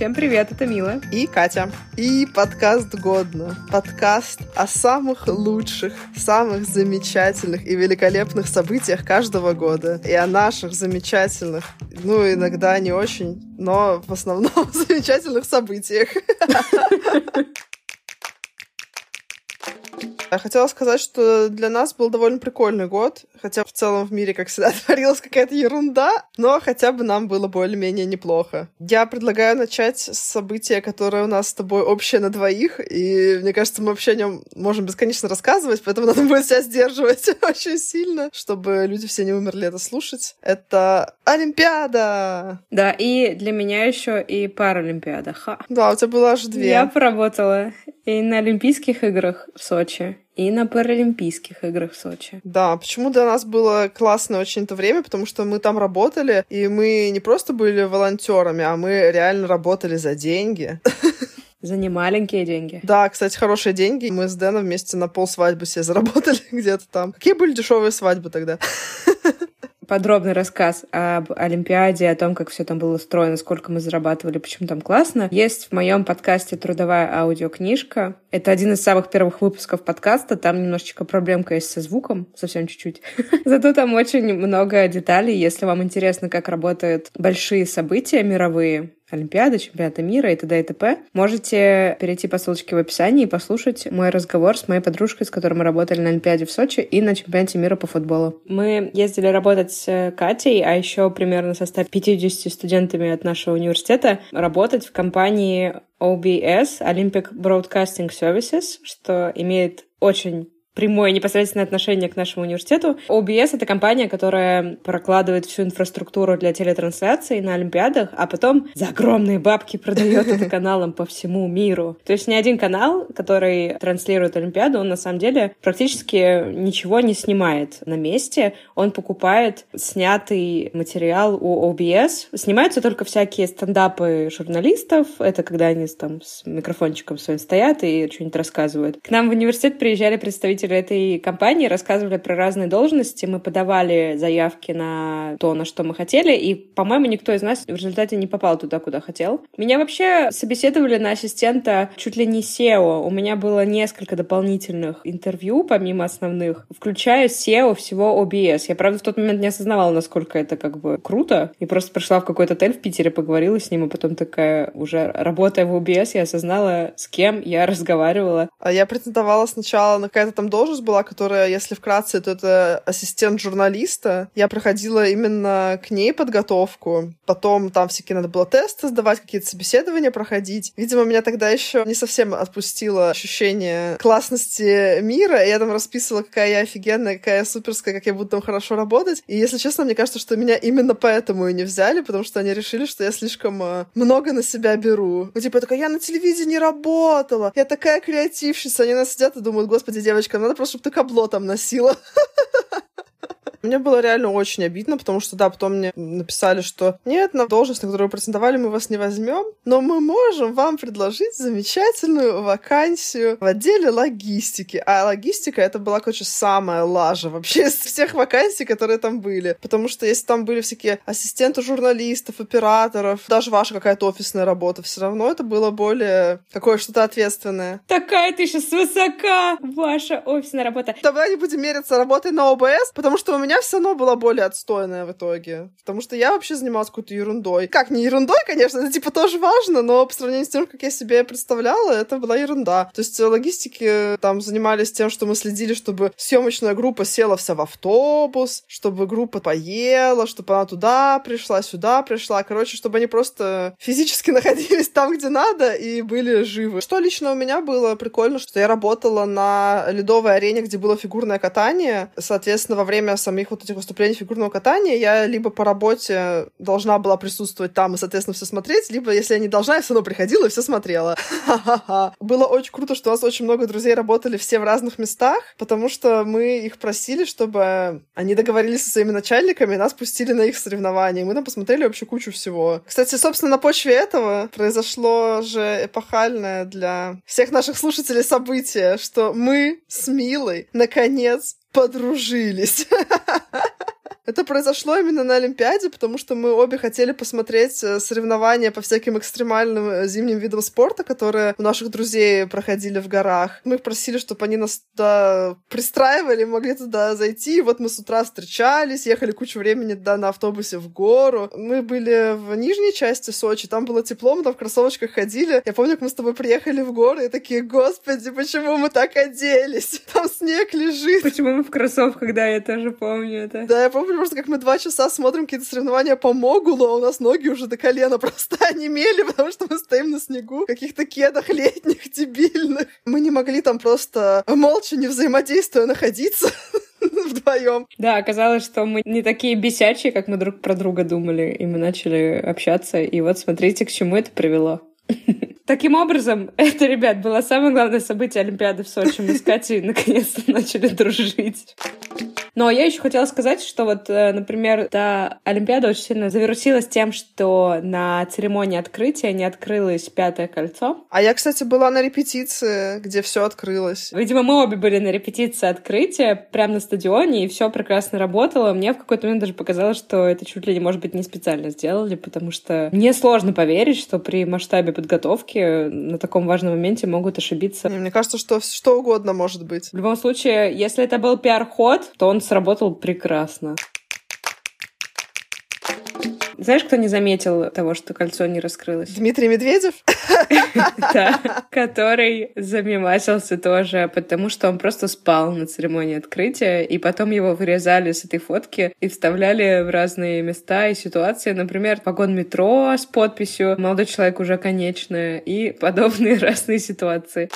Всем привет, это Мила. И Катя. И подкаст «Годно». Подкаст о самых лучших, самых замечательных и великолепных событиях каждого года. И о наших замечательных, ну, иногда не очень, но в основном замечательных событиях. Я хотела сказать, что для нас был довольно прикольный год, хотя в целом в мире, как всегда, творилась какая-то ерунда, но хотя бы нам было более-менее неплохо. Я предлагаю начать с события, которое у нас с тобой общее на двоих, и мне кажется, мы вообще о нем можем бесконечно рассказывать, поэтому надо будет себя сдерживать очень сильно, чтобы люди все не умерли это слушать. Это Олимпиада! Да, и для меня еще и Паралимпиада. Ха. Да, у тебя было аж две. Я поработала и на Олимпийских играх в Сочи, и на Паралимпийских играх в Сочи. Да, почему для нас было классное очень это время, потому что мы там работали, и мы не просто были волонтерами, а мы реально работали за деньги. За немаленькие деньги. Да, кстати, хорошие деньги. Мы с Дэном вместе на пол свадьбы себе заработали где-то там. Какие были дешевые свадьбы тогда? подробный рассказ об Олимпиаде, о том, как все там было устроено, сколько мы зарабатывали, почему там классно, есть в моем подкасте «Трудовая аудиокнижка». Это один из самых первых выпусков подкаста. Там немножечко проблемка есть со звуком, совсем чуть-чуть. Зато там очень много деталей. Если вам интересно, как работают большие события мировые, Олимпиады, чемпионата мира и т.д. и т.п. Можете перейти по ссылочке в описании и послушать мой разговор с моей подружкой, с которой мы работали на Олимпиаде в Сочи и на чемпионате мира по футболу. Мы ездили работать с Катей, а еще примерно со 150 студентами от нашего университета работать в компании OBS, Olympic Broadcasting Services, что имеет очень прямое непосредственное отношение к нашему университету. OBS — это компания, которая прокладывает всю инфраструктуру для телетрансляций на Олимпиадах, а потом за огромные бабки продает это каналам по всему миру. То есть ни один канал, который транслирует Олимпиаду, он на самом деле практически ничего не снимает на месте. Он покупает снятый материал у OBS. Снимаются только всякие стендапы журналистов. Это когда они там с микрофончиком своим стоят и что-нибудь рассказывают. К нам в университет приезжали представители представители этой компании рассказывали про разные должности. Мы подавали заявки на то, на что мы хотели, и, по-моему, никто из нас в результате не попал туда, куда хотел. Меня вообще собеседовали на ассистента чуть ли не SEO. У меня было несколько дополнительных интервью, помимо основных, включая SEO всего OBS. Я, правда, в тот момент не осознавала, насколько это как бы круто. И просто пришла в какой-то отель в Питере, поговорила с ним, и потом такая, уже работая в OBS, я осознала, с кем я разговаривала. А я претендовала сначала на какая-то там должность была, которая, если вкратце, то это ассистент журналиста. Я проходила именно к ней подготовку. Потом там всякие надо было тесты сдавать, какие-то собеседования проходить. Видимо, меня тогда еще не совсем отпустило ощущение классности мира. И я там расписывала, какая я офигенная, какая я суперская, как я буду там хорошо работать. И, если честно, мне кажется, что меня именно поэтому и не взяли, потому что они решили, что я слишком э, много на себя беру. Ну, типа, я такая, я на телевидении работала, я такая креативщица. Они нас сидят и думают, господи, девочка, надо просто, чтобы ты кабло там носила. Мне было реально очень обидно, потому что, да, потом мне написали, что нет, на должность, на которую вы претендовали, мы вас не возьмем, но мы можем вам предложить замечательную вакансию в отделе логистики. А логистика это была, короче, самая лажа вообще из всех вакансий, которые там были. Потому что если там были всякие ассистенты журналистов, операторов, даже ваша какая-то офисная работа, все равно это было более какое что-то ответственное. Такая ты сейчас высока, ваша офисная работа. Давай не будем мериться работой на ОБС, потому что у меня меня все равно была более отстойная в итоге. Потому что я вообще занималась какой-то ерундой. Как, не ерундой, конечно, это типа тоже важно, но по сравнению с тем, как я себе представляла, это была ерунда. То есть логистики там занимались тем, что мы следили, чтобы съемочная группа села вся в автобус, чтобы группа поела, чтобы она туда пришла, сюда пришла. Короче, чтобы они просто физически находились там, где надо, и были живы. Что лично у меня было прикольно, что я работала на ледовой арене, где было фигурное катание. Соответственно, во время самих самих вот этих выступлений фигурного катания я либо по работе должна была присутствовать там и, соответственно, все смотреть, либо, если я не должна, я все равно приходила и все смотрела. Было очень круто, что у нас очень много друзей работали все в разных местах, потому что мы их просили, чтобы они договорились со своими начальниками, нас пустили на их соревнования. Мы там посмотрели вообще кучу всего. Кстати, собственно, на почве этого произошло же эпохальное для всех наших слушателей событие, что мы с Милой наконец подружились. Это произошло именно на Олимпиаде, потому что мы обе хотели посмотреть э, соревнования по всяким экстремальным э, зимним видам спорта, которые у наших друзей проходили в горах. Мы их просили, чтобы они нас туда пристраивали, могли туда зайти. И вот мы с утра встречались, ехали кучу времени да, на автобусе в гору. Мы были в нижней части Сочи, там было тепло, мы там в кроссовочках ходили. Я помню, как мы с тобой приехали в горы и такие, господи, почему мы так оделись? Там снег лежит. Почему мы в кроссовках, да, я тоже помню это. Да, я помню просто, как мы два часа смотрим какие-то соревнования по Могулу, а у нас ноги уже до колена просто онемели, потому что мы стоим на снегу в каких-то кедах летних, дебильных. Мы не могли там просто молча, не взаимодействуя, находиться вдвоем. Да, оказалось, что мы не такие бесячие, как мы друг про друга думали, и мы начали общаться, и вот смотрите, к чему это привело. Таким образом, это, ребят, было самое главное событие Олимпиады в Сочи. Мы с Катей наконец-то начали дружить. Но я еще хотела сказать, что вот, э, например, та Олимпиада очень сильно завирусилась тем, что на церемонии открытия не открылось пятое кольцо. А я, кстати, была на репетиции, где все открылось. Видимо, мы обе были на репетиции открытия прямо на стадионе, и все прекрасно работало. Мне в какой-то момент даже показалось, что это чуть ли не, может быть, не специально сделали, потому что мне сложно поверить, что при масштабе подготовки на таком важном моменте могут ошибиться. Мне кажется, что что угодно может быть. В любом случае, если это был пиар-ход, то он сработал прекрасно. Знаешь, кто не заметил того, что кольцо не раскрылось? Дмитрий Медведев? Да, который замемасился тоже, потому что он просто спал на церемонии открытия, и потом его вырезали с этой фотки и вставляли в разные места и ситуации. Например, вагон метро с подписью «Молодой человек уже конечная» и подобные разные ситуации.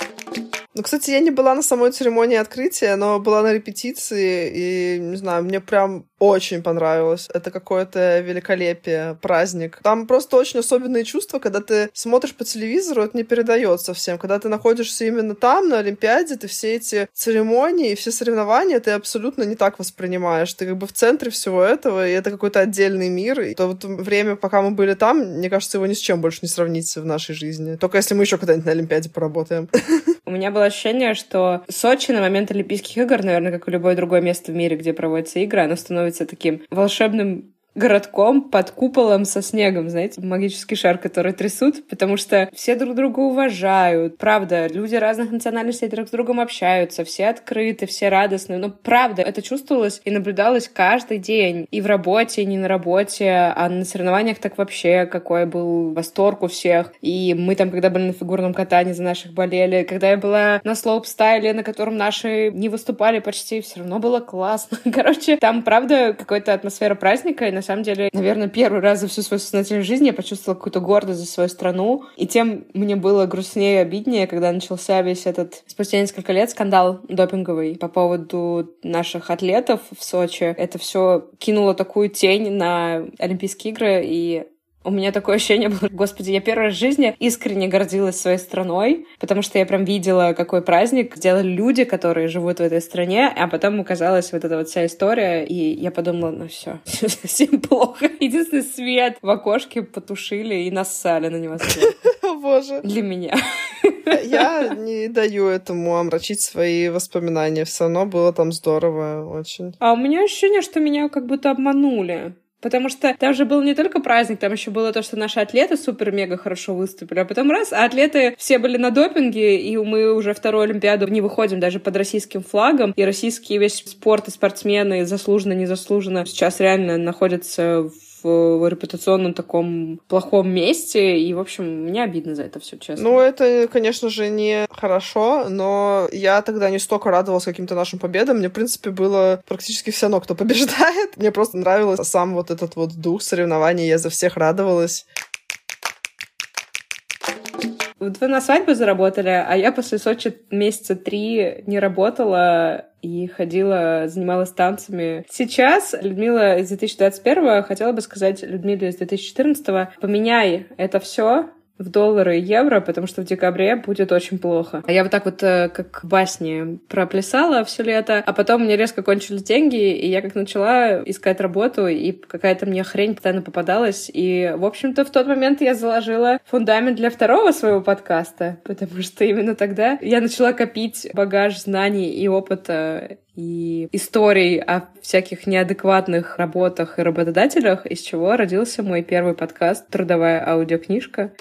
Ну, кстати, я не была на самой церемонии открытия, но была на репетиции, и, не знаю, мне прям очень понравилось. Это какое-то великолепие, праздник. Там просто очень особенные чувства, когда ты смотришь по телевизору, это не передается всем. Когда ты находишься именно там, на Олимпиаде, ты все эти церемонии все соревнования ты абсолютно не так воспринимаешь. Ты как бы в центре всего этого, и это какой-то отдельный мир. И то вот время, пока мы были там, мне кажется, его ни с чем больше не сравнится в нашей жизни. Только если мы еще когда-нибудь на Олимпиаде поработаем. У меня было ощущение, что Сочи на момент Олимпийских игр, наверное, как и любое другое место в мире, где проводятся игры, оно становится таким волшебным городком под куполом со снегом, знаете, магический шар, который трясут, потому что все друг друга уважают. Правда, люди разных национальностей друг с другом общаются, все открыты, все радостны. Но правда, это чувствовалось и наблюдалось каждый день. И в работе, и не на работе, а на соревнованиях так вообще какой был восторг у всех. И мы там, когда были на фигурном катании, за наших болели. Когда я была на слоуп-стайле, на котором наши не выступали почти, все равно было классно. Короче, там, правда, какая-то атмосфера праздника, и на самом деле, наверное, первый раз за всю свою сознательную жизнь я почувствовала какую-то гордость за свою страну. И тем мне было грустнее и обиднее, когда начался весь этот, спустя несколько лет, скандал допинговый по поводу наших атлетов в Сочи. Это все кинуло такую тень на Олимпийские игры, и у меня такое ощущение было, господи, я первый раз в жизни искренне гордилась своей страной, потому что я прям видела, какой праздник сделали люди, которые живут в этой стране, а потом оказалась вот эта вот вся история, и я подумала, ну все, совсем плохо. Единственный свет в окошке потушили и нассали на него свет. Боже. Для меня. Я не даю этому омрачить свои воспоминания. Все равно было там здорово очень. А у меня ощущение, что меня как будто обманули. Потому что там же был не только праздник, там еще было то, что наши атлеты супер-мега хорошо выступили, а потом раз, а атлеты все были на допинге, и мы уже вторую Олимпиаду не выходим даже под российским флагом, и российский весь спорт и спортсмены заслуженно, незаслуженно сейчас реально находятся в в репутационном таком плохом месте. И, в общем, мне обидно за это все, честно. Ну, это, конечно же, не хорошо, но я тогда не столько радовалась каким-то нашим победам. Мне, в принципе, было практически все равно, кто побеждает. Мне просто нравился сам вот этот вот дух соревнований. Я за всех радовалась. Вот вы на свадьбу заработали, а я после Сочи месяца три не работала и ходила, занималась танцами. Сейчас Людмила из 2021 хотела бы сказать Людмиле из 2014 поменяй это все в доллары и евро, потому что в декабре будет очень плохо. А я вот так вот, э, как в басне, проплясала все лето, а потом мне резко кончились деньги, и я как начала искать работу, и какая-то мне хрень постоянно попадалась. И, в общем-то, в тот момент я заложила фундамент для второго своего подкаста, потому что именно тогда я начала копить багаж знаний и опыта и историй о всяких неадекватных работах и работодателях, из чего родился мой первый подкаст «Трудовая аудиокнижка».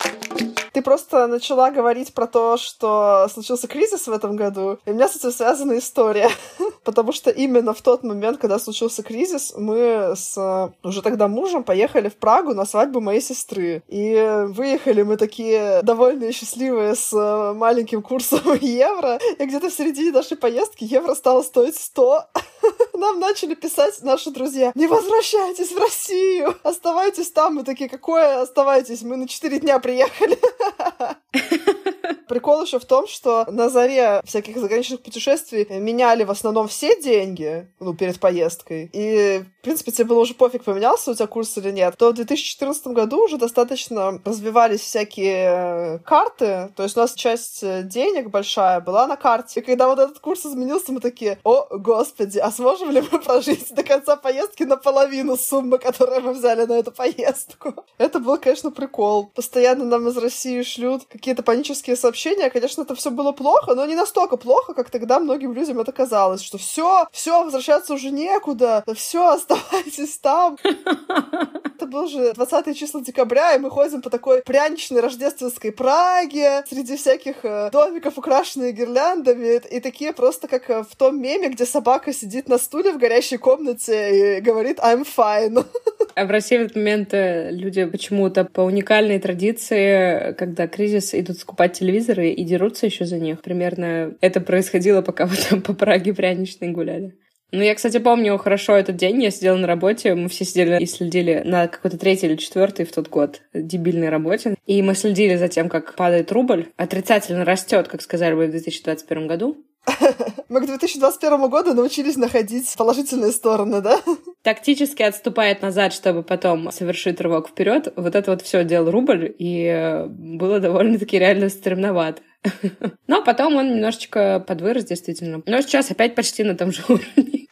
Ты просто начала говорить про то, что случился кризис в этом году, и у меня с этим связана история. Потому что именно в тот момент, когда случился кризис, мы с уже тогда мужем поехали в Прагу на свадьбу моей сестры. И выехали мы такие довольные и счастливые с маленьким курсом евро. И где-то в середине нашей поездки евро стало стоить 100. Нам начали писать наши друзья, не возвращайтесь в Россию, оставайтесь там. Мы такие, какое оставайтесь? Мы на 4 дня приехали. Прикол еще в том, что на заре всяких заграничных путешествий меняли в основном все деньги, ну, перед поездкой. И, в принципе, тебе было уже пофиг, поменялся у тебя курс или нет. То в 2014 году уже достаточно развивались всякие карты. То есть у нас часть денег большая была на карте. И когда вот этот курс изменился, мы такие, о, господи, а сможем ли мы прожить до конца поездки наполовину суммы, которую мы взяли на эту поездку? Это был, конечно, прикол. Постоянно нам из России шлют какие-то панические сообщения. Конечно, это все было плохо, но не настолько плохо, как тогда многим людям это казалось, что все, все, возвращаться уже некуда, все, оставайтесь там. Это был же 20 числа декабря, и мы ходим по такой пряничной рождественской Праге, среди всяких э, домиков, украшенных гирляндами, и такие просто как э, в том меме, где собака сидит на стуле в горящей комнате и говорит «I'm fine». А в России в этот момент э, люди почему-то по уникальной традиции, когда кризис, идут скупать телевизоры и дерутся еще за них. Примерно это происходило, пока вы там по Праге пряничной гуляли. Ну, я, кстати, помню хорошо этот день. Я сидела на работе, мы все сидели и следили на какой-то третий или четвертый в тот год дебильной работе. И мы следили за тем, как падает рубль. Отрицательно растет, как сказали бы в 2021 году. Мы к 2021 году научились находить положительные стороны, да? Тактически отступает назад, чтобы потом совершить рывок вперед. Вот это вот все делал рубль, и было довольно-таки реально стремновато. Но потом он немножечко подвырос, действительно. Но сейчас опять почти на том же уровне.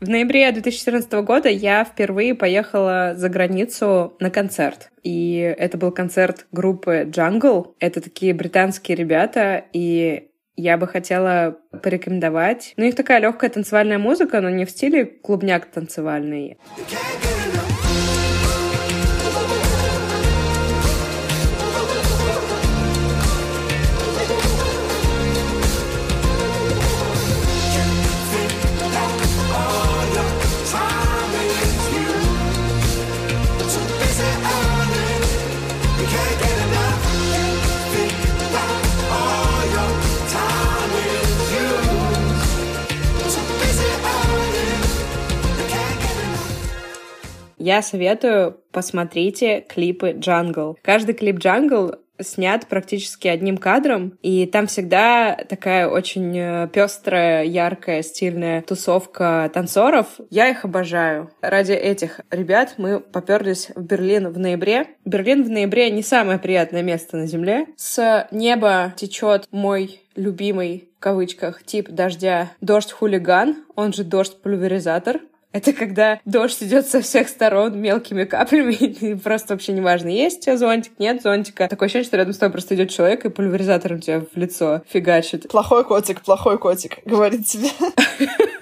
В ноябре 2014 года я впервые поехала за границу на концерт. И это был концерт группы Jungle. Это такие британские ребята, и я бы хотела порекомендовать. Ну, у них такая легкая танцевальная музыка, но не в стиле клубняк танцевальный. Я советую посмотрите клипы Jungle. Каждый клип Jungle снят практически одним кадром, и там всегда такая очень э, пестрая, яркая, стильная тусовка танцоров. Я их обожаю. Ради этих ребят мы поперлись в Берлин в ноябре. Берлин в ноябре не самое приятное место на Земле. С неба течет мой любимый в кавычках тип дождя дождь-хулиган, он же дождь-пульверизатор. Это когда дождь идет со всех сторон мелкими каплями, и просто вообще неважно, есть у тебя зонтик, нет зонтика. Такое ощущение, что рядом с тобой просто идет человек и пульверизатором тебя в лицо фигачит. Плохой котик, плохой котик, говорит тебе.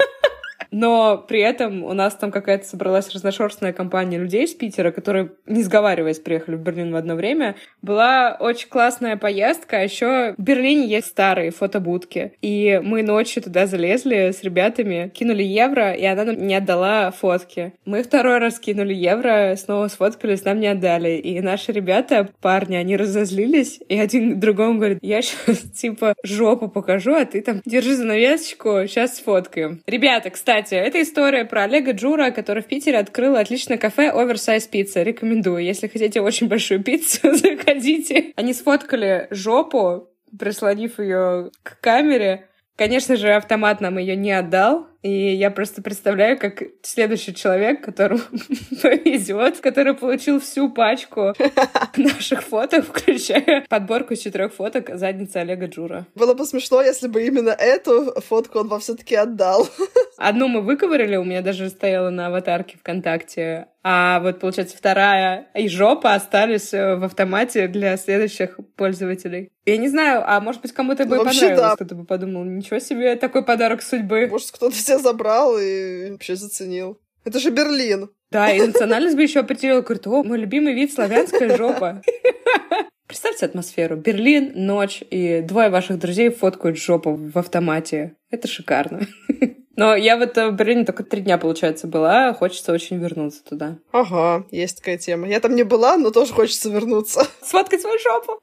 Но при этом у нас там какая-то собралась разношерстная компания людей из Питера, которые, не сговариваясь, приехали в Берлин в одно время. Была очень классная поездка. А еще в Берлине есть старые фотобудки. И мы ночью туда залезли с ребятами, кинули евро, и она нам не отдала фотки. Мы второй раз кинули евро, снова сфоткались, нам не отдали. И наши ребята, парни, они разозлились, и один другому говорит, я сейчас типа жопу покажу, а ты там держи занавесочку, сейчас сфоткаем. Ребята, кстати, кстати, это история про Олега Джура, который в Питере открыл отличное кафе Oversize Pizza. Рекомендую. Если хотите очень большую пиццу, заходите. Они сфоткали жопу, прислонив ее к камере. Конечно же, автомат нам ее не отдал, и я просто представляю, как следующий человек, которому повезет, который получил всю пачку наших фоток, включая подборку из четырех фоток задницы Олега Джура. Было бы смешно, если бы именно эту фотку он вам все-таки отдал. Одну мы выковырили, у меня даже стояла на аватарке ВКонтакте, а вот, получается, вторая и жопа остались э, в автомате для следующих пользователей. Я не знаю, а может быть, кому-то бы Вообще, понравилось, да. кто-то бы подумал, ничего себе, такой подарок судьбы. Может, кто-то тебя забрал и вообще заценил. Это же Берлин. Да, и национальность бы еще определила, говорит, о, мой любимый вид славянская жопа. Представьте атмосферу. Берлин, ночь, и двое ваших друзей фоткают жопу в автомате. Это шикарно. Но я в Берлине только три дня, получается, была. Хочется очень вернуться туда. Ага, есть такая тема. Я там не была, но тоже хочется вернуться. Сфоткать свою жопу.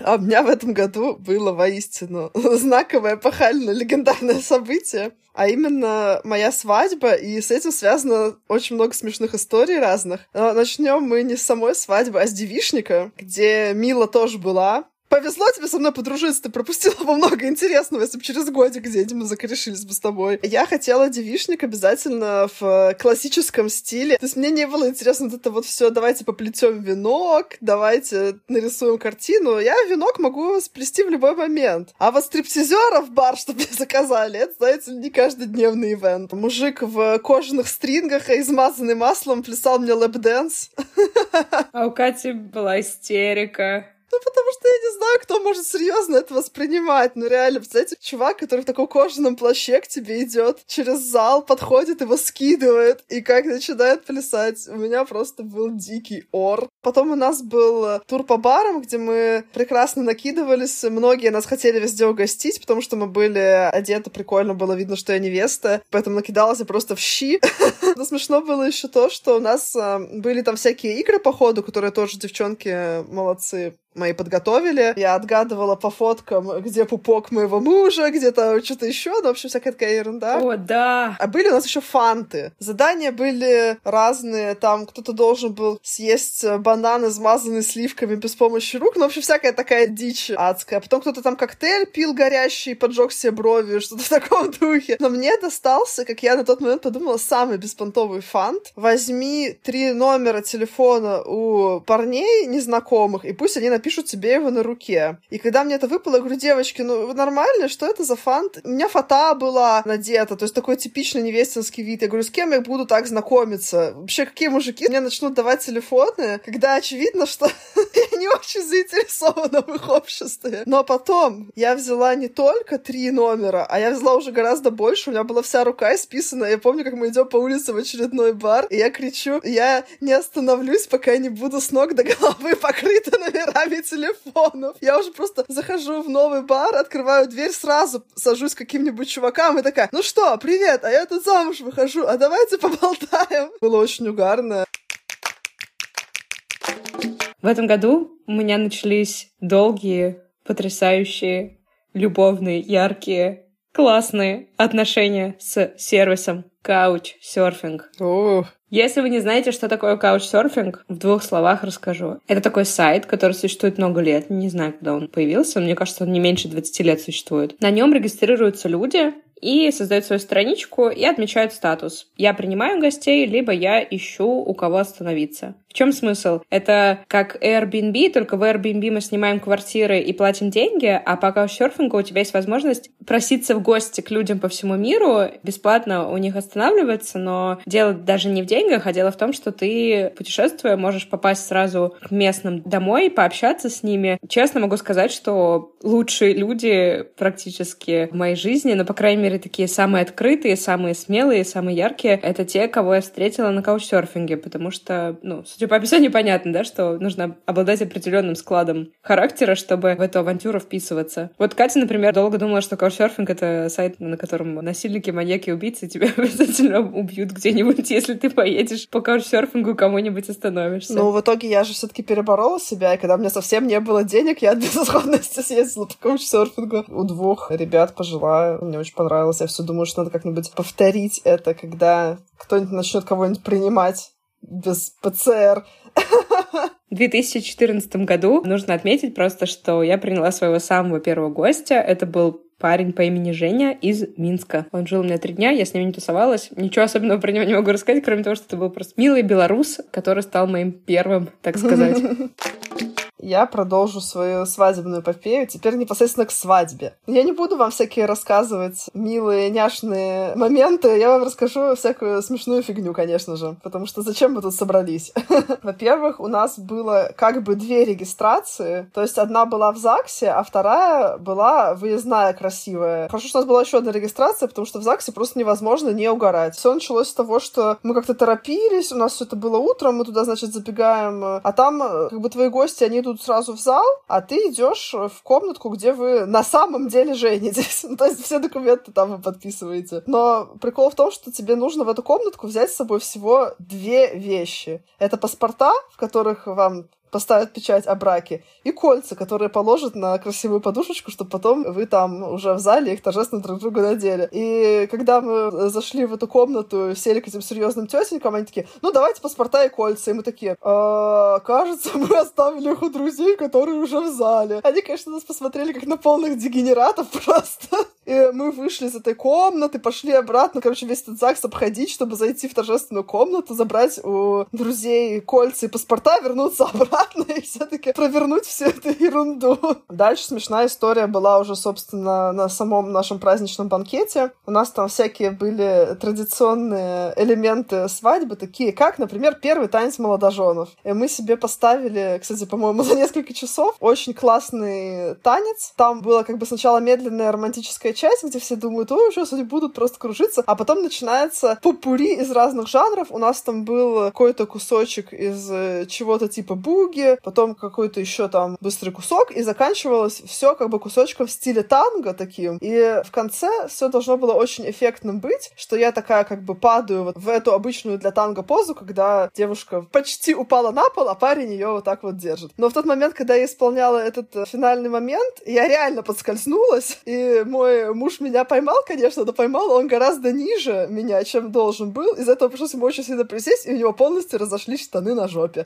А у меня в этом году было воистину знаковое, пахально легендарное событие, а именно моя свадьба, и с этим связано очень много смешных историй разных. Но начнем мы не с самой свадьбы, а с девишника, где Мила тоже была. Повезло тебе со мной подружиться, ты пропустила во много интересного, если бы через годик где-нибудь закорешились бы с тобой. Я хотела девишник обязательно в классическом стиле. То есть мне не было интересно вот это вот все, давайте поплетем венок, давайте нарисуем картину. Я венок могу сплести в любой момент. А вот стриптизеров бар, чтобы мне заказали, это, знаете, не каждодневный ивент. Мужик в кожаных стрингах, измазанный маслом, плясал мне lap dance. А у Кати была истерика. Ну, потому что я не знаю, кто может серьезно это воспринимать. Ну, реально, представляете, чувак, который в таком кожаном плаще к тебе идет, через зал подходит, его скидывает, и как начинает плясать. У меня просто был дикий ор. Потом у нас был э, тур по барам, где мы прекрасно накидывались. Многие нас хотели везде угостить, потому что мы были одеты прикольно, было видно, что я невеста. Поэтому накидалась я просто в щи. Но смешно было еще то, что у нас э, были там всякие игры по ходу, которые тоже девчонки молодцы мои подготовили. Я отгадывала по фоткам, где пупок моего мужа, где-то что-то еще, ну, в общем, всякая такая ерунда. О, да. А были у нас еще фанты. Задания были разные, там кто-то должен был съесть банан, измазанный сливками без помощи рук, ну, в общем, всякая такая дичь адская. Потом кто-то там коктейль пил горящий, поджег себе брови, что-то в таком духе. Но мне достался, как я на тот момент подумала, самый беспонтовый фант. Возьми три номера телефона у парней незнакомых, и пусть они напишут пишут тебе его на руке. И когда мне это выпало, я говорю, девочки, ну вы нормально? Что это за фант? У меня фата была надета, то есть такой типичный невестинский вид. Я говорю, с кем я буду так знакомиться? Вообще, какие мужики мне начнут давать телефоны, когда очевидно, что я не очень заинтересована в их обществе. Но потом я взяла не только три номера, а я взяла уже гораздо больше. У меня была вся рука исписана. Я помню, как мы идем по улице в очередной бар, и я кричу, я не остановлюсь, пока я не буду с ног до головы покрыта номерами телефонов. Я уже просто захожу в новый бар, открываю дверь, сразу сажусь с каким-нибудь чуваком и такая, ну что, привет, а я тут замуж выхожу, а давайте поболтаем. Было очень угарно. В этом году у меня начались долгие, потрясающие, любовные, яркие, классные отношения с сервисом О, если вы не знаете, что такое каучсерфинг, в двух словах расскажу. Это такой сайт, который существует много лет. Не знаю, когда он появился. Мне кажется, он не меньше 20 лет существует. На нем регистрируются люди, и создают свою страничку и отмечают статус. Я принимаю гостей, либо я ищу, у кого остановиться. В чем смысл? Это как Airbnb, только в Airbnb мы снимаем квартиры и платим деньги, а по каучсерфингу у тебя есть возможность проситься в гости к людям по всему миру, бесплатно у них останавливаться, но дело даже не в деньгах, а дело в том, что ты, путешествуя, можешь попасть сразу к местным домой, пообщаться с ними. Честно могу сказать, что лучшие люди практически в моей жизни, но, по крайней мере, такие самые открытые, самые смелые, самые яркие, это те, кого я встретила на каучсерфинге, потому что, ну, Судя по описанию, понятно, да, что нужно обладать определенным складом характера, чтобы в эту авантюру вписываться. Вот Катя, например, долго думала, что каучсерфинг — это сайт, на котором насильники, маньяки, убийцы тебя обязательно убьют где-нибудь, если ты поедешь по каучсерфингу кому-нибудь остановишься. Ну, в итоге я же все таки переборола себя, и когда у меня совсем не было денег, я от безысходности съездила по каучсерфингу. У двух ребят пожелаю. Мне очень понравилось. Я все думаю, что надо как-нибудь повторить это, когда кто-нибудь начнет кого-нибудь принимать без ПЦР. В 2014 году нужно отметить просто, что я приняла своего самого первого гостя. Это был парень по имени Женя из Минска. Он жил у меня три дня, я с ним не тусовалась. Ничего особенного про него не могу рассказать, кроме того, что это был просто милый белорус, который стал моим первым, так сказать. я продолжу свою свадебную эпопею теперь непосредственно к свадьбе. Я не буду вам всякие рассказывать милые, няшные моменты, я вам расскажу всякую смешную фигню, конечно же, потому что зачем мы тут собрались? Во-первых, у нас было как бы две регистрации, то есть одна была в ЗАГСе, а вторая была выездная красивая. Хорошо, что у нас была еще одна регистрация, потому что в ЗАГСе просто невозможно не угорать. Все началось с того, что мы как-то торопились, у нас все это было утром, мы туда, значит, забегаем, а там как бы твои гости, они идут идут сразу в зал, а ты идешь в комнатку, где вы на самом деле женитесь. Ну, то есть все документы там вы подписываете. Но прикол в том, что тебе нужно в эту комнатку взять с собой всего две вещи. Это паспорта, в которых вам поставят печать о браке, и кольца, которые положат на красивую подушечку, чтобы потом вы там уже в зале их торжественно друг другу надели. И когда мы зашли в эту комнату, сели к этим серьезным тетенькам, они такие, ну давайте паспорта и кольца. И мы такие, «А, кажется, мы оставили их у друзей, которые уже в зале. Они, конечно, нас посмотрели как на полных дегенератов просто. И мы вышли из этой комнаты, пошли обратно, короче, весь этот ЗАГС обходить, чтобы зайти в торжественную комнату, забрать у друзей кольца и паспорта, вернуться обратно и все-таки провернуть всю эту ерунду. Дальше смешная история была уже, собственно, на самом нашем праздничном банкете. У нас там всякие были традиционные элементы свадьбы, такие как, например, первый танец молодоженов. И мы себе поставили, кстати, по-моему, за несколько часов очень классный танец. Там было как бы сначала медленная романтическая часть, где все думают, ой, они будут просто кружиться, а потом начинается попури из разных жанров. У нас там был какой-то кусочек из э, чего-то типа буги, потом какой-то еще там быстрый кусок, и заканчивалось все как бы кусочком в стиле танго таким. И в конце все должно было очень эффектным быть, что я такая как бы падаю вот в эту обычную для танго позу, когда девушка почти упала на пол, а парень ее вот так вот держит. Но в тот момент, когда я исполняла этот э, финальный момент, я реально подскользнулась, и мой муж меня поймал, конечно, но поймал он гораздо ниже меня, чем должен был. Из-за этого пришлось ему очень сильно присесть, и у него полностью разошлись штаны на жопе.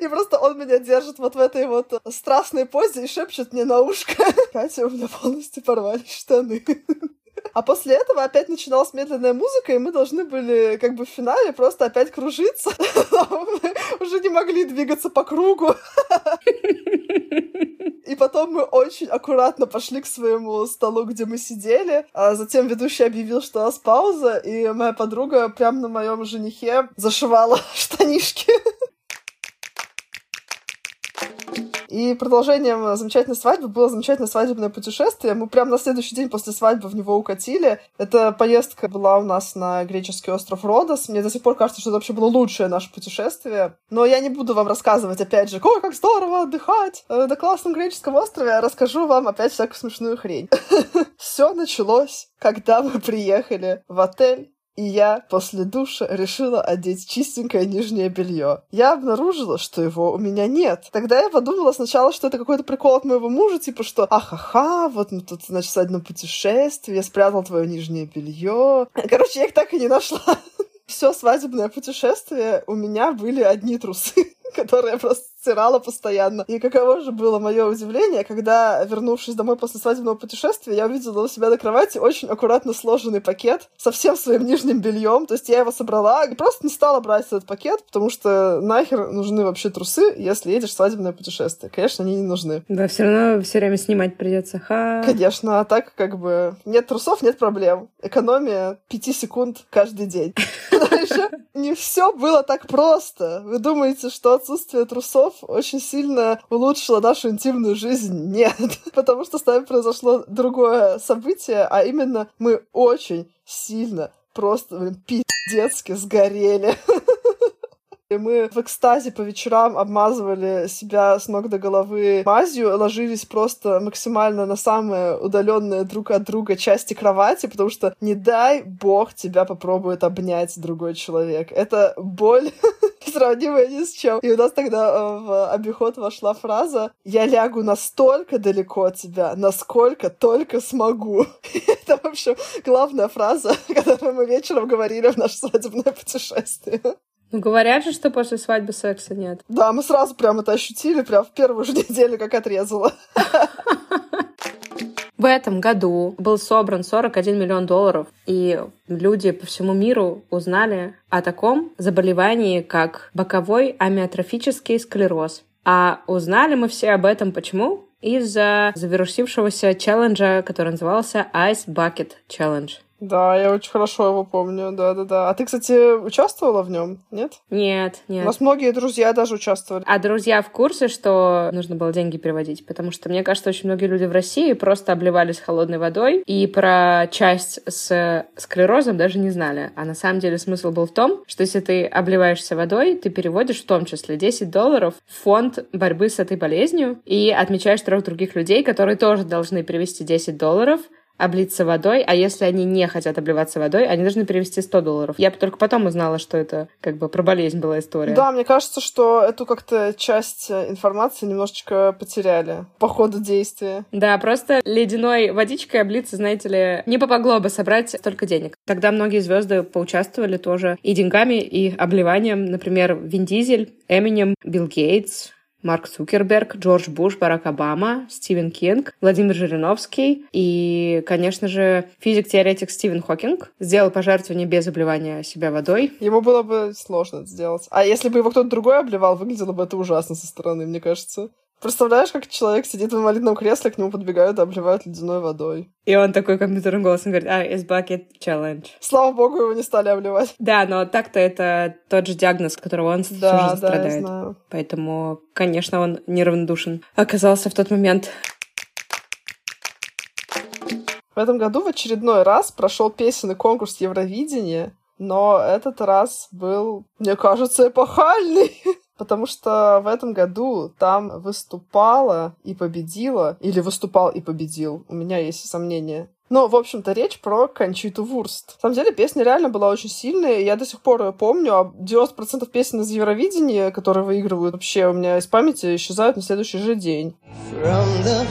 И просто он меня держит вот в этой вот страстной позе и шепчет мне на ушко. Катя, у меня полностью порвались штаны. А после этого опять начиналась медленная музыка, и мы должны были как бы в финале просто опять кружиться. Уже не могли двигаться по кругу. Потом мы очень аккуратно пошли к своему столу, где мы сидели. А затем ведущий объявил, что у нас пауза, и моя подруга прямо на моем женихе зашивала штанишки. И продолжением замечательной свадьбы было замечательное свадебное путешествие. Мы прямо на следующий день после свадьбы в него укатили. Эта поездка была у нас на греческий остров Родос. Мне до сих пор кажется, что это вообще было лучшее наше путешествие. Но я не буду вам рассказывать, опять же, ой, как здорово отдыхать э, на классном греческом острове. Я расскажу вам опять всякую смешную хрень. Все началось, когда мы приехали в отель и я после душа решила одеть чистенькое нижнее белье. Я обнаружила, что его у меня нет. Тогда я подумала сначала, что это какой-то прикол от моего мужа, типа что ахаха, вот мы тут, значит, одно путешествие, я спрятал твое нижнее белье. Короче, я их так и не нашла. Все свадебное путешествие у меня были одни трусы, которые просто стирала постоянно. И каково же было мое удивление, когда, вернувшись домой после свадебного путешествия, я увидела у себя на кровати очень аккуратно сложенный пакет со всем своим нижним бельем. То есть я его собрала и просто не стала брать этот пакет, потому что нахер нужны вообще трусы, если едешь в свадебное путешествие. Конечно, они не нужны. Да, все равно все время снимать придется. Ха. Конечно, а так как бы нет трусов, нет проблем. Экономия пяти секунд каждый день. Не все было так просто. Вы думаете, что отсутствие трусов слов очень сильно улучшило нашу интимную жизнь. Нет, потому что с нами произошло другое событие, а именно мы очень сильно просто, блин, пиздецки сгорели. И мы в экстазе по вечерам обмазывали себя с ног до головы мазью, ложились просто максимально на самые удаленные друг от друга части кровати, потому что не дай бог тебя попробует обнять другой человек. Это боль сравнимая ни с чем. И у нас тогда э, в обиход вошла фраза «Я лягу настолько далеко от тебя, насколько только смогу». Это, в общем, главная фраза, которую мы вечером говорили в наше свадебное путешествие. Ну, говорят же, что после свадьбы секса нет. Да, мы сразу прям это ощутили, прям в первую же неделю, как отрезала. В этом году был собран 41 миллион долларов, и люди по всему миру узнали о таком заболевании, как боковой амиотрофический склероз. А узнали мы все об этом почему? Из-за завершившегося челленджа, который назывался Ice Bucket Challenge. Да, я очень хорошо его помню, да-да-да. А ты, кстати, участвовала в нем, нет? Нет, нет. У нас многие друзья даже участвовали. А друзья в курсе, что нужно было деньги переводить? Потому что, мне кажется, очень многие люди в России просто обливались холодной водой и про часть с склерозом даже не знали. А на самом деле смысл был в том, что если ты обливаешься водой, ты переводишь в том числе 10 долларов в фонд борьбы с этой болезнью и отмечаешь трех других людей, которые тоже должны перевести 10 долларов облиться водой, а если они не хотят обливаться водой, они должны перевести 100 долларов. Я только потом узнала, что это как бы про болезнь была история. Да, мне кажется, что эту как-то часть э, информации немножечко потеряли по ходу действия. Да, просто ледяной водичкой облиться, знаете ли, не помогло бы собрать столько денег. Тогда многие звезды поучаствовали тоже и деньгами, и обливанием. Например, Вин Дизель, Эминем, Билл Гейтс, Марк Цукерберг, Джордж Буш, Барак Обама, Стивен Кинг, Владимир Жириновский и, конечно же, физик-теоретик Стивен Хокинг сделал пожертвование без обливания себя водой. Ему было бы сложно это сделать. А если бы его кто-то другой обливал, выглядело бы это ужасно со стороны, мне кажется. Представляешь, как человек сидит в инвалидном кресле, к нему подбегают и обливают ледяной водой. И он такой компьютерным голосом говорит, а, it's bucket challenge. Слава богу, его не стали обливать. Да, но так-то это тот же диагноз, которого он да, всю жизнь да, страдает. Я знаю. Поэтому, конечно, он неравнодушен оказался в тот момент. В этом году в очередной раз прошел песенный конкурс Евровидения, но этот раз был, мне кажется, эпохальный. потому что в этом году там выступала и победила, или выступал и победил, у меня есть сомнения. Но, в общем-то, речь про Кончиту Вурст. На самом деле, песня реально была очень сильная, я до сих пор ее помню, а 90% песен из Евровидения, которые выигрывают, вообще у меня из памяти исчезают на следующий же день. From the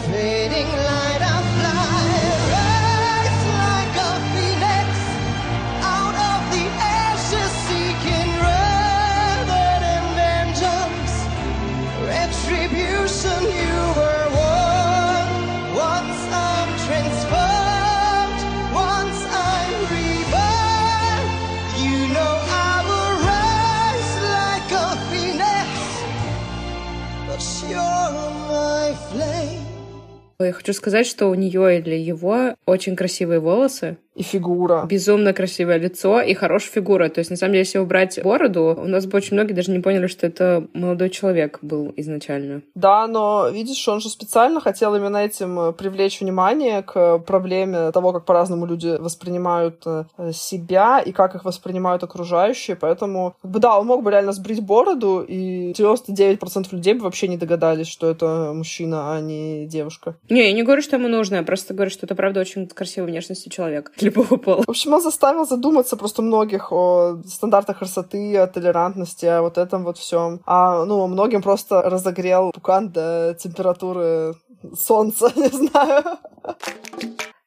Я хочу сказать, что у нее или его очень красивые волосы, и фигура. Безумно красивое лицо и хорошая фигура. То есть, на самом деле, если убрать бороду, у нас бы очень многие даже не поняли, что это молодой человек был изначально. Да, но видишь, он же специально хотел именно этим э, привлечь внимание к проблеме того, как по-разному люди воспринимают э, себя и как их воспринимают окружающие. Поэтому, как бы, да, он мог бы реально сбрить бороду, и 99% людей бы вообще не догадались, что это мужчина, а не девушка. Не, я не говорю, что ему нужно, я просто говорю, что это, правда, очень красивой внешности человек любого пола. В общем, он заставил задуматься просто многих о стандартах красоты, о толерантности, о вот этом вот всем. А, ну, многим просто разогрел пукан до температуры солнца, не знаю.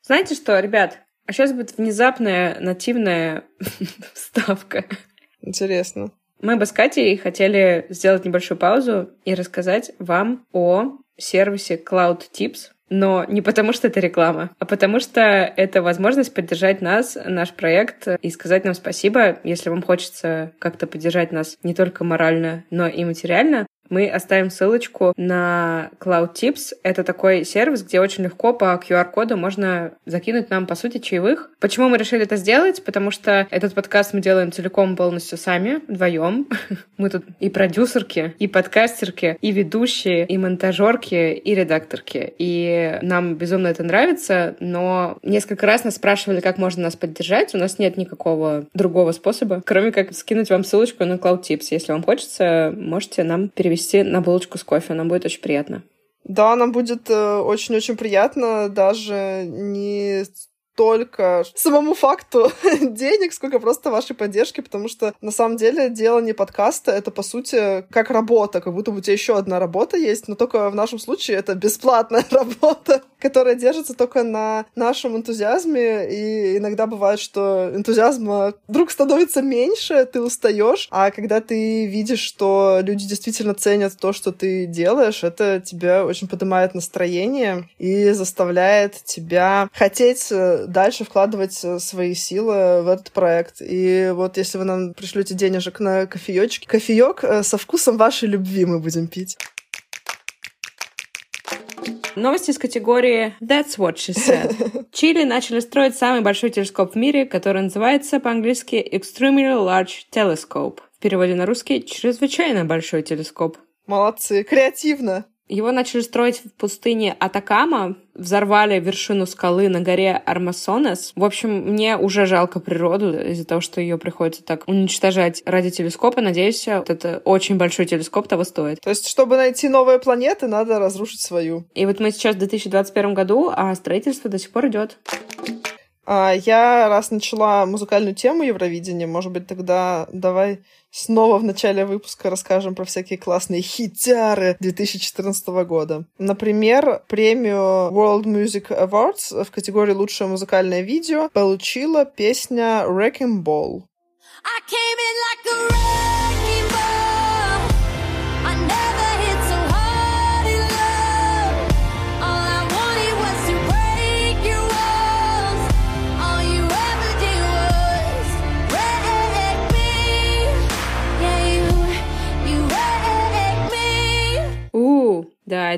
Знаете что, ребят, а сейчас будет внезапная нативная вставка. Интересно. Мы бы с Катей хотели сделать небольшую паузу и рассказать вам о сервисе Cloud Tips, но не потому, что это реклама, а потому что это возможность поддержать нас, наш проект, и сказать нам спасибо, если вам хочется как-то поддержать нас не только морально, но и материально. Мы оставим ссылочку на Cloud Tips. Это такой сервис, где очень легко по QR-коду можно закинуть нам, по сути, чаевых. Почему мы решили это сделать? Потому что этот подкаст мы делаем целиком полностью сами, вдвоем. Мы тут и продюсерки, и подкастерки, и ведущие, и монтажерки, и редакторки. И нам безумно это нравится, но несколько раз нас спрашивали, как можно нас поддержать. У нас нет никакого другого способа, кроме как скинуть вам ссылочку на Cloud Tips. Если вам хочется, можете нам перевести привезти на булочку с кофе. Нам будет очень приятно. Да, нам будет э, очень-очень приятно, даже не столько самому факту денег, сколько просто вашей поддержки, потому что на самом деле делание подкаста — это, по сути, как работа, как будто у тебя еще одна работа есть, но только в нашем случае это бесплатная работа, которая держится только на нашем энтузиазме, и иногда бывает, что энтузиазма вдруг становится меньше, ты устаешь, а когда ты видишь, что люди действительно ценят то, что ты делаешь, это тебя очень поднимает настроение и заставляет тебя хотеть э, дальше вкладывать э, свои силы в этот проект. И вот если вы нам пришлете денежек на кофеечки, кофеек э, со вкусом вашей любви мы будем пить. Новости из категории That's what she said. Чили начали строить самый большой телескоп в мире, который называется по-английски Extremely Large Telescope. В переводе на русский «чрезвычайно большой телескоп». Молодцы, креативно. Его начали строить в пустыне Атакама, взорвали вершину скалы на горе Армасонес. В общем, мне уже жалко природу из-за того, что ее приходится так уничтожать ради телескопа. Надеюсь, вот это очень большой телескоп того стоит. То есть, чтобы найти новые планеты, надо разрушить свою. И вот мы сейчас в 2021 году, а строительство до сих пор идет. А, я раз начала музыкальную тему Евровидения, может быть, тогда давай снова в начале выпуска расскажем про всякие классные хитяры 2014 года. Например, премию World Music Awards в категории «Лучшее музыкальное видео» получила песня «Wrecking Ball». I came in like a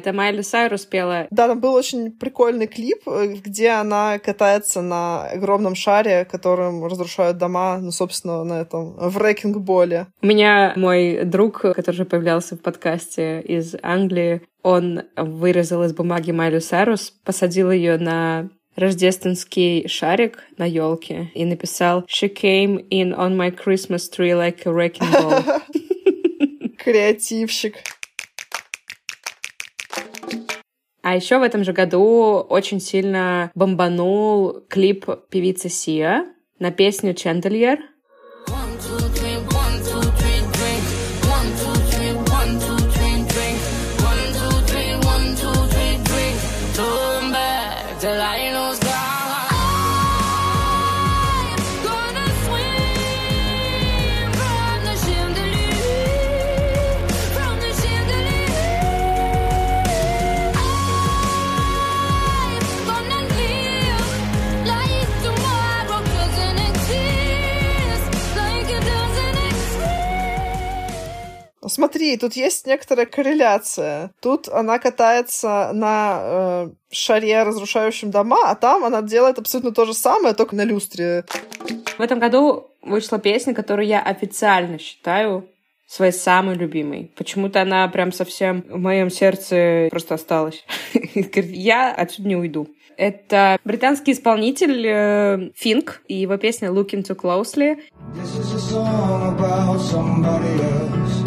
это Майли Сайрус пела. Да, там был очень прикольный клип, э, где она катается на огромном шаре, которым разрушают дома, ну, собственно, на этом, в рекинг-боле. У меня мой друг, который же появлялся в подкасте из Англии, он вырезал из бумаги Майли Сайрус, посадил ее на рождественский шарик на елке и написал «She came in on my Christmas tree like a wrecking ball». Креативщик. А еще в этом же году очень сильно бомбанул клип певицы Сия на песню «Чендельер». Смотри, тут есть некоторая корреляция. Тут она катается на э, шаре, разрушающем дома, а там она делает абсолютно то же самое, только на люстре. В этом году вышла песня, которую я официально считаю своей самой любимой. Почему-то она прям совсем в моем сердце просто осталась. Я отсюда не уйду. Это британский исполнитель Финк и его песня Looking Too Closely. This is a song about somebody else.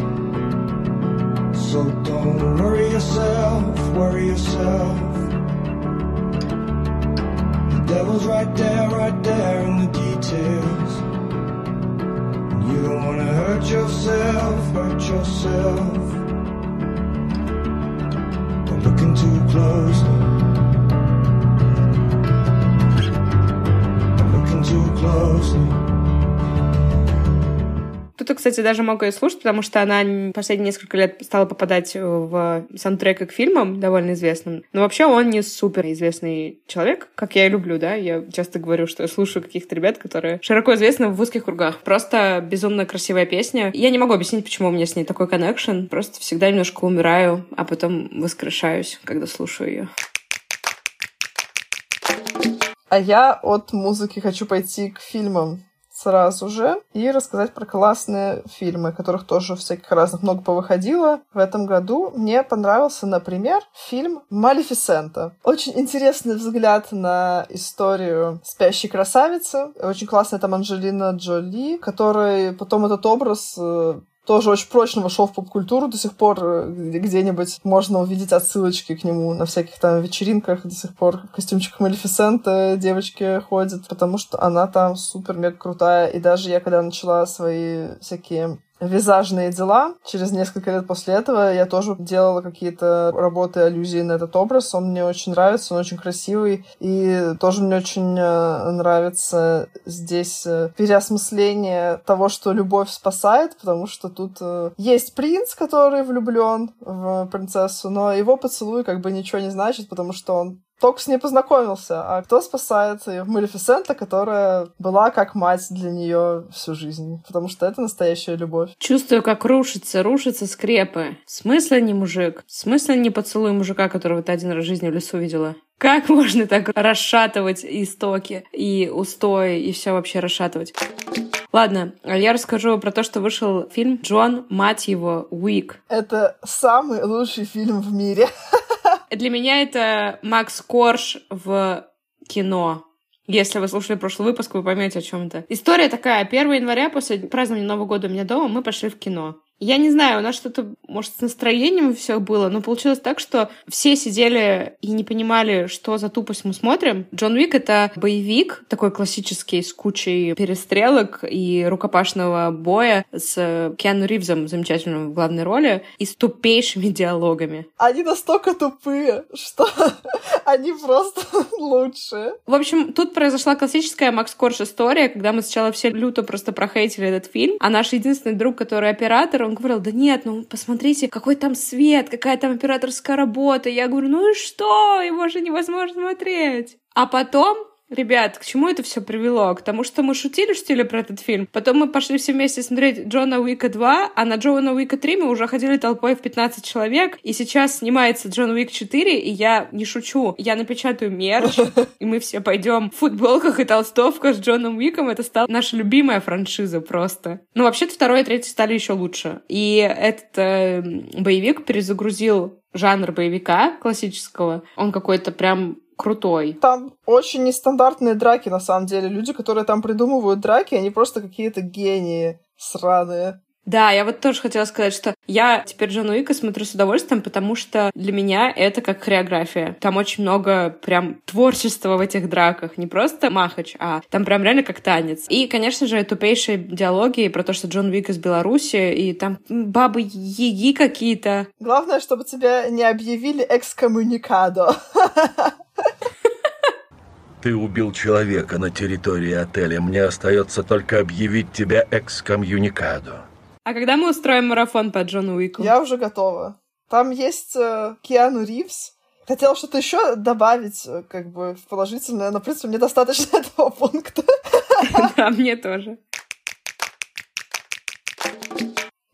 So don't worry yourself, worry yourself. The devil's right there, right there in the details. You don't wanna hurt yourself, hurt yourself. But looking too closely. Looking too closely. Тут, кстати, даже могу ее слушать, потому что она последние несколько лет стала попадать в саундтреки к фильмам довольно известным. Но вообще он не супер известный человек, как я и люблю, да. Я часто говорю, что я слушаю каких-то ребят, которые широко известны в узких кругах. Просто безумно красивая песня. Я не могу объяснить, почему у меня с ней такой коннекшн. Просто всегда немножко умираю, а потом воскрешаюсь, когда слушаю ее. А я от музыки хочу пойти к фильмам сразу же и рассказать про классные фильмы, которых тоже всяких разных много повыходило в этом году. Мне понравился, например, фильм «Малефисента». Очень интересный взгляд на историю спящей красавицы. Очень классная там Анджелина Джоли, которая потом этот образ э, тоже очень прочно вошел в поп-культуру. До сих пор э, где-нибудь можно увидеть отсылочки к нему на всяких там вечеринках. До сих пор в костюмчиках Малефисента девочки ходят, потому что она там супер-мега крутая. И даже я, когда начала свои всякие визажные дела. Через несколько лет после этого я тоже делала какие-то работы, аллюзии на этот образ. Он мне очень нравится, он очень красивый. И тоже мне очень э, нравится здесь э, переосмысление того, что любовь спасает, потому что тут э, есть принц, который влюблен в принцессу, но его поцелуй как бы ничего не значит, потому что он только с ней познакомился. А кто спасает ее? Малефисента, которая была как мать для нее всю жизнь. Потому что это настоящая любовь. Чувствую, как рушится, рушится скрепы. В смысле не мужик? В смысле не поцелуй мужика, которого ты один раз в жизни в лесу видела? Как можно так расшатывать истоки и устои, и все вообще расшатывать? Ладно, я расскажу про то, что вышел фильм «Джон, мать его, Уик». Это самый лучший фильм в мире. Для меня это Макс Корж в кино. Если вы слушали прошлый выпуск, вы поймете о чем это. История такая. 1 января после празднования Нового года у меня дома мы пошли в кино. Я не знаю, у нас что-то, может, с настроением все было, но получилось так, что все сидели и не понимали, что за тупость мы смотрим. Джон Уик — это боевик, такой классический, с кучей перестрелок и рукопашного боя с Киану Ривзом, замечательным в главной роли, и с тупейшими диалогами. Они настолько тупые, что они просто лучшие. В общем, тут произошла классическая Макс Корж история, когда мы сначала все люто просто прохейтили этот фильм, а наш единственный друг, который оператор, он говорил, да нет, ну посмотрите, какой там свет, какая там операторская работа. Я говорю, ну и что? Его же невозможно смотреть. А потом Ребят, к чему это все привело? К тому, что мы шутили, шутили про этот фильм. Потом мы пошли все вместе смотреть Джона Уика 2, а на Джона Уика 3 мы уже ходили толпой в 15 человек. И сейчас снимается Джон Уик 4, и я не шучу. Я напечатаю мерч, и мы все пойдем в футболках и толстовках с Джоном Уиком. Это стала наша любимая франшиза просто. Ну, вообще-то второй и третий стали еще лучше. И этот э, боевик перезагрузил жанр боевика классического. Он какой-то прям крутой. Там очень нестандартные драки, на самом деле. Люди, которые там придумывают драки, они просто какие-то гении сраные. Да, я вот тоже хотела сказать, что я теперь Джон Уика смотрю с удовольствием, потому что для меня это как хореография. Там очень много прям творчества в этих драках. Не просто махач, а там прям реально как танец. И, конечно же, тупейшие диалоги про то, что Джон Уик из Беларуси, и там бабы еги какие-то. Главное, чтобы тебя не объявили экскоммуникадо. Ты убил человека на территории отеля. Мне остается только объявить тебя экскоммуникадо. А когда мы устроим марафон по Джону Уику? Я уже готова. Там есть э, Киану Ривз. Хотела что-то еще добавить, э, как бы, в положительное, но, в принципе, мне достаточно этого пункта. Да, мне тоже.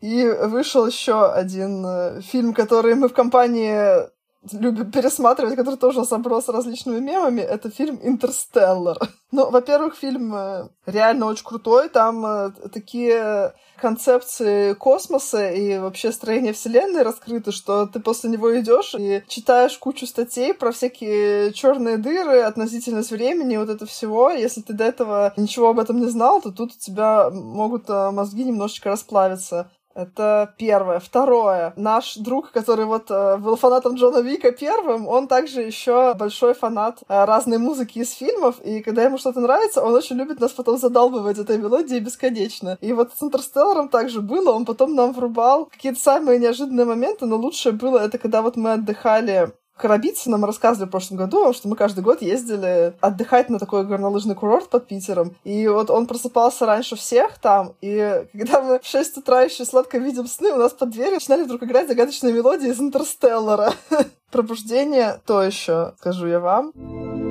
И вышел еще один э, фильм, который мы в компании любит пересматривать, который тоже собрал с различными мемами, это фильм «Интерстеллар». Ну, во-первых, фильм э, реально очень крутой, там э, такие концепции космоса и вообще строения Вселенной раскрыты, что ты после него идешь и читаешь кучу статей про всякие черные дыры, относительность времени, вот это всего. Если ты до этого ничего об этом не знал, то тут у тебя могут э, мозги немножечко расплавиться. Это первое. Второе. Наш друг, который вот э, был фанатом Джона Вика первым, он также еще большой фанат э, разной музыки из фильмов, и когда ему что-то нравится, он очень любит нас потом задалбывать этой мелодией бесконечно. И вот с Интерстелларом также было, он потом нам врубал какие-то самые неожиданные моменты, но лучшее было это когда вот мы отдыхали Коробицы нам рассказывали в прошлом году, что мы каждый год ездили отдыхать на такой горнолыжный курорт под Питером. И вот он просыпался раньше всех там, и когда мы в 6 утра еще сладко видим сны, у нас под дверью начинали вдруг играть загадочные мелодии из Интерстеллара. Пробуждение то еще, скажу я вам.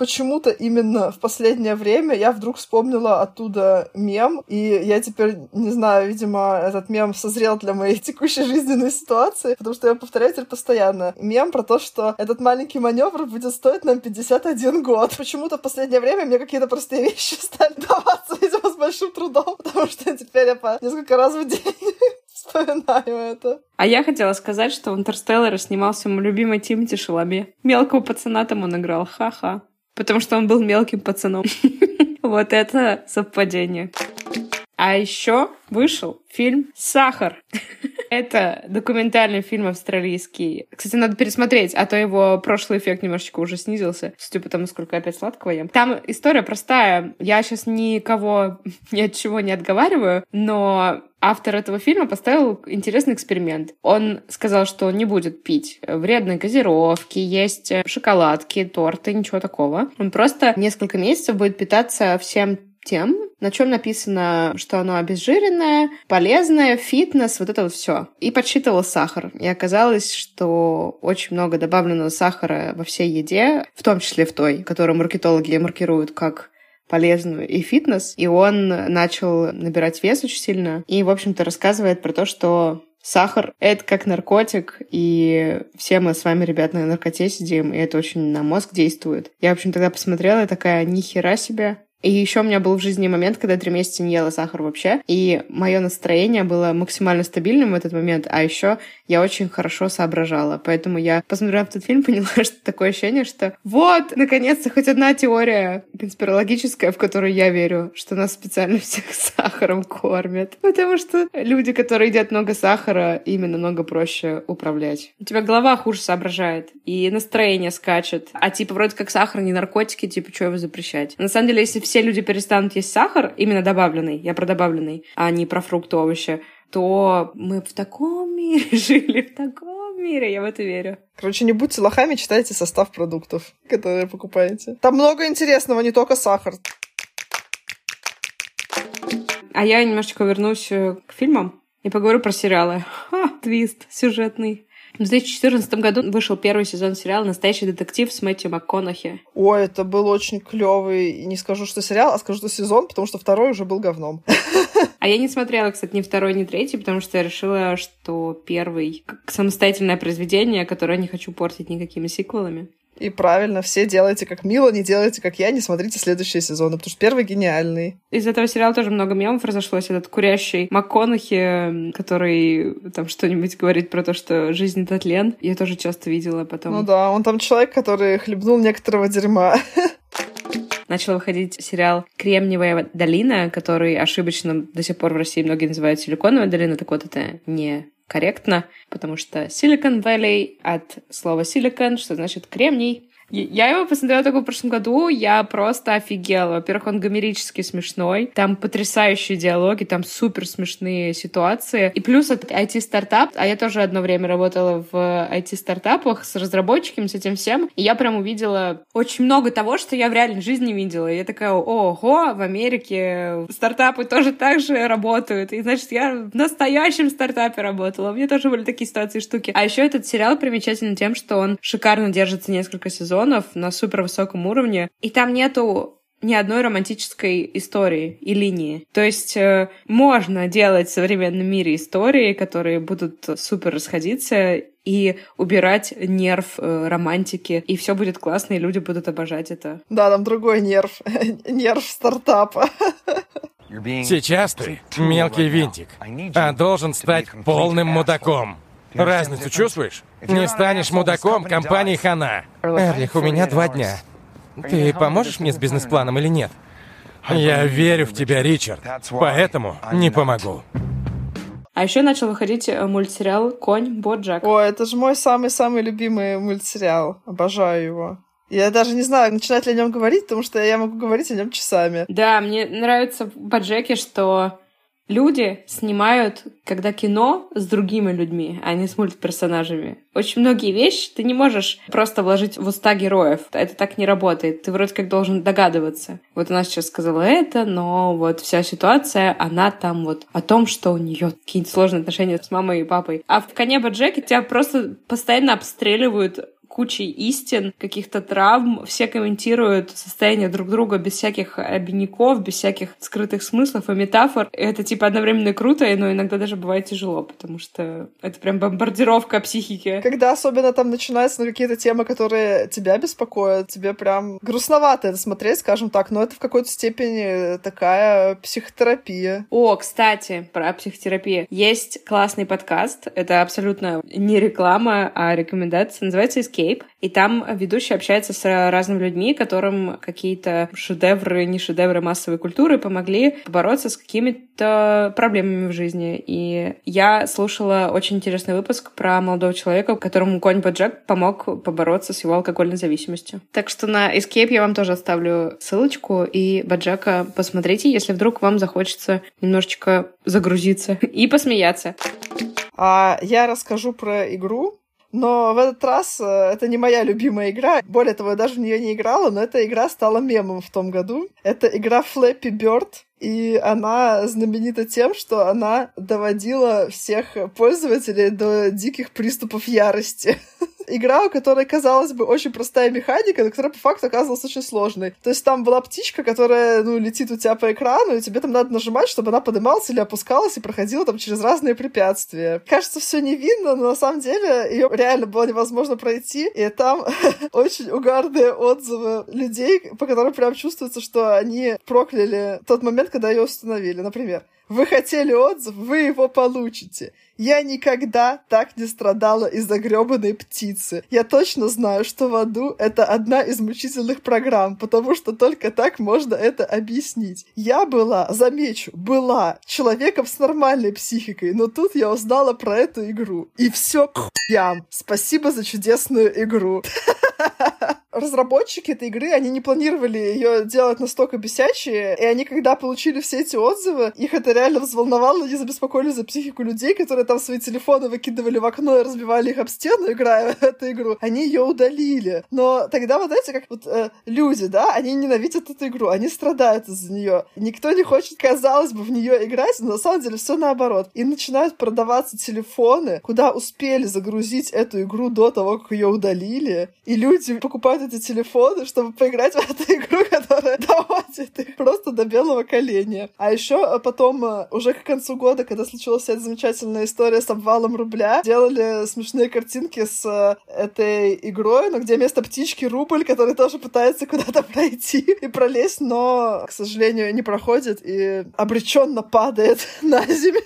Почему-то именно в последнее время я вдруг вспомнила оттуда мем, и я теперь, не знаю, видимо, этот мем созрел для моей текущей жизненной ситуации, потому что я повторяю теперь постоянно. Мем про то, что этот маленький маневр будет стоить нам 51 год. Почему-то в последнее время мне какие-то простые вещи стали даваться, видимо, с большим трудом, потому что теперь я по несколько раз в день вспоминаю это. А я хотела сказать, что в «Интерстелларе» снимался мой любимый Тимати Шаломе. Мелкого пацана там он играл, ха-ха. Потому что он был мелким пацаном. Вот это совпадение. А еще вышел фильм «Сахар». Это документальный фильм австралийский. Кстати, надо пересмотреть, а то его прошлый эффект немножечко уже снизился, судя по тому, сколько опять сладкого ем. Там история простая. Я сейчас никого ни от чего не отговариваю, но автор этого фильма поставил интересный эксперимент. Он сказал, что он не будет пить вредные газировки, есть шоколадки, торты, ничего такого. Он просто несколько месяцев будет питаться всем тем, на чем написано, что оно обезжиренное, полезное, фитнес, вот это вот все. И подсчитывал сахар. И оказалось, что очень много добавленного сахара во всей еде, в том числе в той, которую маркетологи маркируют как полезную и фитнес. И он начал набирать вес очень сильно. И, в общем-то, рассказывает про то, что Сахар — это как наркотик, и все мы с вами, ребят, на наркоте сидим, и это очень на мозг действует. Я, в общем, тогда посмотрела и такая, нихера себе, и еще у меня был в жизни момент, когда три месяца не ела сахар вообще, и мое настроение было максимально стабильным в этот момент, а еще я очень хорошо соображала. Поэтому я, посмотрев этот фильм, поняла, что такое ощущение, что вот, наконец-то, хоть одна теория конспирологическая, в которую я верю, что нас специально всех сахаром кормят. Потому что люди, которые едят много сахара, ими намного проще управлять. У тебя голова хуже соображает, и настроение скачет. А типа вроде как сахар не наркотики, типа что его запрещать? На самом деле, если все люди перестанут есть сахар, именно добавленный, я про добавленный, а не про фрукты, овощи, то мы в таком мире жили, в таком мире, я в это верю. Короче, не будьте лохами, читайте состав продуктов, которые покупаете. Там много интересного, не только сахар. А я немножечко вернусь э, к фильмам и поговорю про сериалы. Ха, твист сюжетный. В 2014 году вышел первый сезон сериала «Настоящий детектив» с Мэтью МакКонахи. Ой, это был очень клевый. Не скажу, что сериал, а скажу, что сезон, потому что второй уже был говном. А я не смотрела, кстати, ни второй, ни третий, потому что я решила, что первый как самостоятельное произведение, которое не хочу портить никакими сиквелами. И правильно, все делайте как мило, не делайте как я, не смотрите следующие сезоны, потому что первый гениальный. Из этого сериала тоже много мемов разошлось. Этот курящий МакКонахи, который там что-нибудь говорит про то, что жизнь — это тлен. Я тоже часто видела потом. Ну да, он там человек, который хлебнул некоторого дерьма. начал выходить сериал «Кремниевая долина», который ошибочно до сих пор в России многие называют «Силиконовая долина», так вот это не корректно, потому что Silicon Valley от слова silicon, что значит кремний, я его посмотрела только в прошлом году, я просто офигела. Во-первых, он гомерически смешной, там потрясающие диалоги, там супер смешные ситуации. И плюс это IT-стартап, а я тоже одно время работала в IT-стартапах с разработчиками, с этим всем, и я прям увидела очень много того, что я в реальной жизни видела. И я такая, ого, в Америке стартапы тоже так же работают. И значит, я в настоящем стартапе работала. У меня тоже были такие ситуации штуки. А еще этот сериал примечателен тем, что он шикарно держится несколько сезонов, сезонов на супер высоком уровне, и там нету ни одной романтической истории и линии. То есть э, можно делать в современном мире истории, которые будут супер расходиться и убирать нерв э, романтики, и все будет классно, и люди будут обожать это. Да, там другой нерв, нерв стартапа. Сейчас ты мелкий винтик, а должен стать полным мудаком. Разницу чувствуешь? Не станешь мудаком, компании хана. Эрлих, у меня два дня. Ты поможешь мне с бизнес-планом или нет? Я верю в тебя, Ричард, поэтому не помогу. А еще начал выходить э, мультсериал «Конь Боджак». О, это же мой самый-самый любимый мультсериал. Обожаю его. Я даже не знаю, начинать ли о нем говорить, потому что я могу говорить о нем часами. Да, мне нравится в Боджеке, что люди снимают, когда кино с другими людьми, а не с мультперсонажами. Очень многие вещи ты не можешь просто вложить в уста героев. Это так не работает. Ты вроде как должен догадываться. Вот она сейчас сказала это, но вот вся ситуация, она там вот о том, что у нее какие-то сложные отношения с мамой и папой. А в «Коне Боджеке» тебя просто постоянно обстреливают кучей истин, каких-то травм. Все комментируют состояние друг друга без всяких обиняков, без всяких скрытых смыслов и метафор. Это типа одновременно круто, но иногда даже бывает тяжело, потому что это прям бомбардировка психики. Когда особенно там начинаются на какие-то темы, которые тебя беспокоят, тебе прям грустновато это смотреть, скажем так, но это в какой-то степени такая психотерапия. О, кстати, про психотерапию. Есть классный подкаст, это абсолютно не реклама, а рекомендация, называется Escape, и там ведущий общается с разными людьми, которым какие-то шедевры, не шедевры массовой культуры помогли побороться с какими-то проблемами в жизни. И я слушала очень интересный выпуск про молодого человека, которому конь Боджек помог побороться с его алкогольной зависимостью. Так что на Escape я вам тоже оставлю ссылочку, и Боджека посмотрите, если вдруг вам захочется немножечко загрузиться и посмеяться. А я расскажу про игру, но в этот раз э, это не моя любимая игра. Более того, я даже в нее не играла, но эта игра стала мемом в том году. Это игра Flappy Bird. И она знаменита тем, что она доводила всех пользователей до диких приступов ярости. игра, у которой, казалось бы, очень простая механика, но которая по факту оказалась очень сложной. То есть там была птичка, которая, ну, летит у тебя по экрану, и тебе там надо нажимать, чтобы она поднималась или опускалась и проходила там через разные препятствия. Кажется, все невинно, но на самом деле ее реально было невозможно пройти, и там очень угарные отзывы людей, по которым прям чувствуется, что они прокляли тот момент, когда ее установили. Например, вы хотели отзыв, вы его получите. Я никогда так не страдала из-за гребаной птицы. Я точно знаю, что в аду это одна из мучительных программ, потому что только так можно это объяснить. Я была, замечу, была человеком с нормальной психикой, но тут я узнала про эту игру. И все к хуям. Спасибо за чудесную игру. разработчики этой игры, они не планировали ее делать настолько бесячие, и они, когда получили все эти отзывы, их это реально взволновало, они забеспокоились за психику людей, которые там свои телефоны выкидывали в окно и разбивали их об стену, играя в эту игру. Они ее удалили. Но тогда вот эти, как вот э, люди, да, они ненавидят эту игру, они страдают из-за нее. Никто не хочет, казалось бы, в нее играть, но на самом деле все наоборот. И начинают продаваться телефоны, куда успели загрузить эту игру до того, как ее удалили, и люди покупают эти телефоны, чтобы поиграть в эту игру, которая доводит их просто до белого коленя. А еще э, потом, э, уже к концу года, когда случилась эта замечательная история с обвалом рубля, делали смешные картинки с э, этой игрой, но где вместо птички рубль, который тоже пытается куда-то пройти и пролезть, но, к сожалению, не проходит и обреченно падает на землю.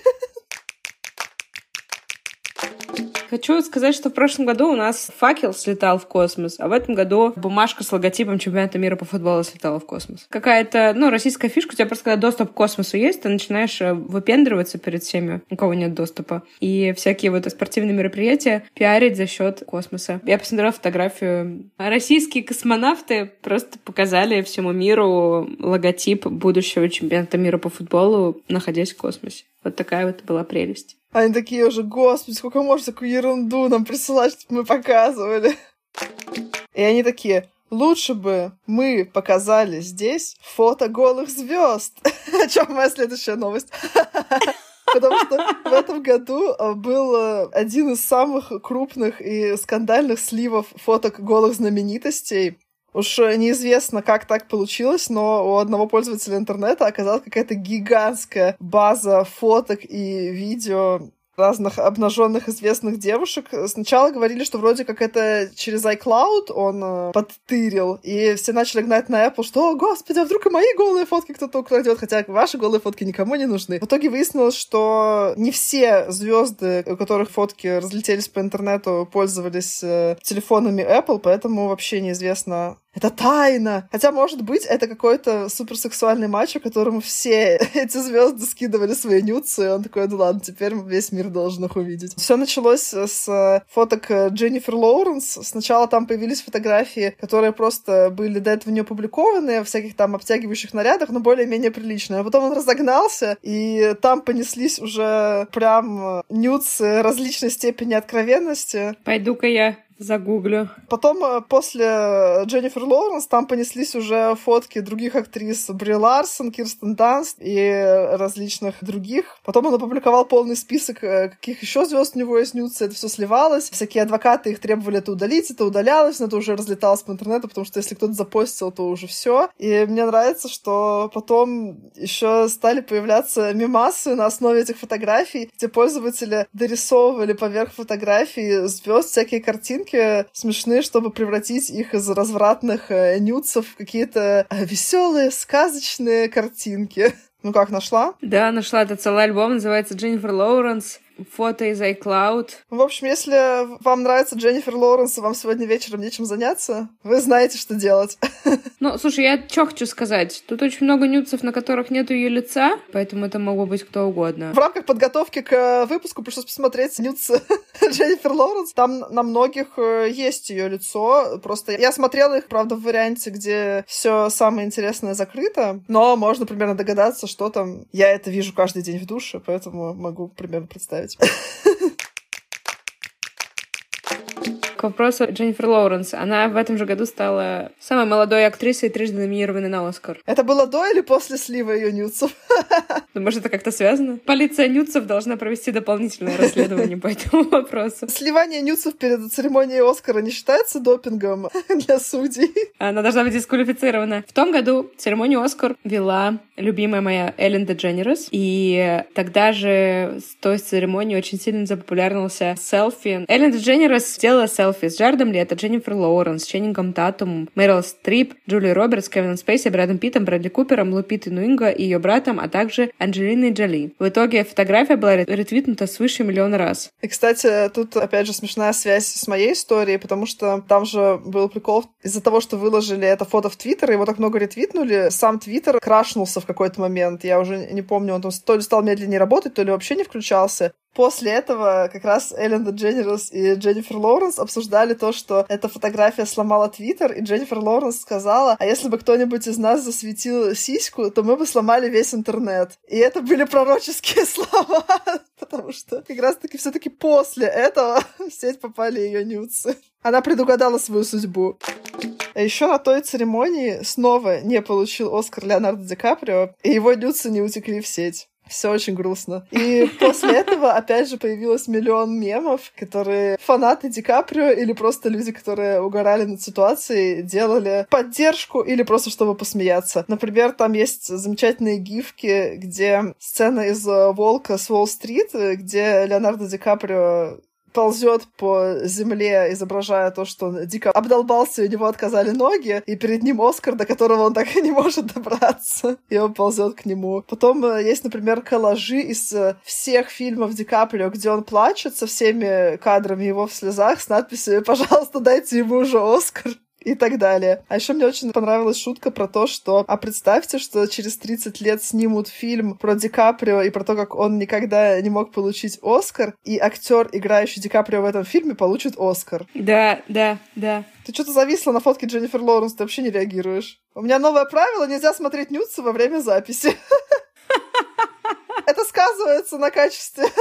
Хочу сказать, что в прошлом году у нас факел слетал в космос, а в этом году бумажка с логотипом чемпионата мира по футболу слетала в космос. Какая-то, ну, российская фишка, у тебя просто когда доступ к космосу есть, ты начинаешь э, выпендриваться перед всеми, у кого нет доступа. И всякие вот спортивные мероприятия пиарить за счет космоса. Я посмотрела фотографию. Российские космонавты просто показали всему миру логотип будущего чемпионата мира по футболу, находясь в космосе. Вот такая вот была прелесть. Они такие уже, господи, сколько можно такую ерунду нам присылать, чтобы мы показывали. И они такие, лучше бы мы показали здесь фото голых звезд. О чем моя следующая новость? Потому что в этом году э, был э, один из самых крупных и скандальных сливов фоток голых знаменитостей. Уж неизвестно, как так получилось, но у одного пользователя интернета оказалась какая-то гигантская база фоток и видео разных обнаженных известных девушек. Сначала говорили, что вроде как это через iCloud он э, подтырил, и все начали гнать на Apple, что, о, господи, а вдруг и мои голые фотки кто-то украдет, хотя ваши голые фотки никому не нужны. В итоге выяснилось, что не все звезды, у которых фотки разлетелись по интернету, пользовались э, телефонами Apple, поэтому вообще неизвестно, это тайна. Хотя, может быть, это какой-то суперсексуальный матч, которому все эти звезды скидывали свои нюцы, и он такой, ну ладно, теперь весь мир должен их увидеть. Все началось с фоток Дженнифер Лоуренс. Сначала там появились фотографии, которые просто были до этого не опубликованы, в всяких там обтягивающих нарядах, но более-менее приличные. А потом он разогнался, и там понеслись уже прям нюцы различной степени откровенности. Пойду-ка я Загуглю. Потом э, после Дженнифер Лоуренс там понеслись уже фотки других актрис Бри Ларсон, Кирстен Данст и различных других. Потом он опубликовал полный список, э, каких еще звезд у него есть нюцы. Это все сливалось. Всякие адвокаты их требовали это удалить, это удалялось, но это уже разлеталось по интернету, потому что если кто-то запостил, то уже все. И мне нравится, что потом еще стали появляться мемасы на основе этих фотографий, где пользователи дорисовывали поверх фотографий звезд всякие картинки смешные, чтобы превратить их из развратных э, нюцев в какие-то э, веселые, сказочные картинки. Ну как, нашла? Да, нашла. Это целый альбом, называется «Дженнифер Лоуренс» фото из iCloud. В общем, если вам нравится Дженнифер Лоуренс, и вам сегодня вечером нечем заняться, вы знаете, что делать. Ну, слушай, я что хочу сказать. Тут очень много нюцев, на которых нет ее лица, поэтому это могло быть кто угодно. В рамках подготовки к э, выпуску пришлось посмотреть нюцы Дженнифер Лоуренс. Там на многих э, есть ее лицо. Просто я смотрела их, правда, в варианте, где все самое интересное закрыто, но можно примерно догадаться, что там. Я это вижу каждый день в душе, поэтому могу примерно представить представить. К вопросу Дженнифер Лоуренс. Она в этом же году стала самой молодой актрисой, трижды номинированной на Оскар. Это было до или после слива ее нюцев? Ну, может, это как-то связано? Полиция нюцев должна провести дополнительное расследование по этому вопросу. Сливание нюцев перед церемонией Оскара не считается допингом для судей? Она должна быть дисквалифицирована. В том году церемонию Оскар вела любимая моя Эллен Дедженерес, и тогда же с той церемонии очень сильно запопулярился селфи. Эллен Дедженерес сделала селфи селфи с Джаредом Лето, Дженнифер Лоуренс, Ченнингом Татумом, Мэрил Стрип, Джули Робертс, Кевином Спейси, Брэдом Питтом, Брэдли Купером, Лупитой Нуинго и ее братом, а также Анджелиной Джоли. В итоге фотография была ретвитнута свыше миллиона раз. И, кстати, тут, опять же, смешная связь с моей историей, потому что там же был прикол из-за того, что выложили это фото в Твиттер, его так много ретвитнули, сам Твиттер крашнулся в какой-то момент. Я уже не помню, он там то ли стал медленнее работать, то ли вообще не включался. После этого как раз Эллен Дженнерс и Дженнифер Лоуренс обсуждали то, что эта фотография сломала Твиттер, и Дженнифер Лоуренс сказала, а если бы кто-нибудь из нас засветил сиську, то мы бы сломали весь интернет. И это были пророческие слова, потому что как раз-таки все таки после этого в сеть попали ее нюцы. Она предугадала свою судьбу. А еще на той церемонии снова не получил Оскар Леонардо Ди Каприо, и его нюцы не утекли в сеть. Все очень грустно. И после этого, опять же, появилось миллион мемов, которые фанаты Ди Каприо или просто люди, которые угорали над ситуацией, делали поддержку или просто чтобы посмеяться. Например, там есть замечательные гифки, где сцена из «Волка» с Уолл-стрит, где Леонардо Ди Каприо ползет по земле, изображая то, что он дико обдолбался, у него отказали ноги, и перед ним Оскар, до которого он так и не может добраться, и он ползет к нему. Потом э, есть, например, коллажи из э, всех фильмов Ди Каприо, где он плачет со всеми кадрами его в слезах с надписью «Пожалуйста, дайте ему уже Оскар» и так далее. А еще мне очень понравилась шутка про то, что а представьте, что через 30 лет снимут фильм про Ди Каприо и про то, как он никогда не мог получить Оскар, и актер, играющий Ди Каприо в этом фильме, получит Оскар. Да, да, да. Ты что-то зависла на фотке Дженнифер Лоуренс, ты вообще не реагируешь. У меня новое правило, нельзя смотреть нюцы во время записи. Это сказывается на качестве.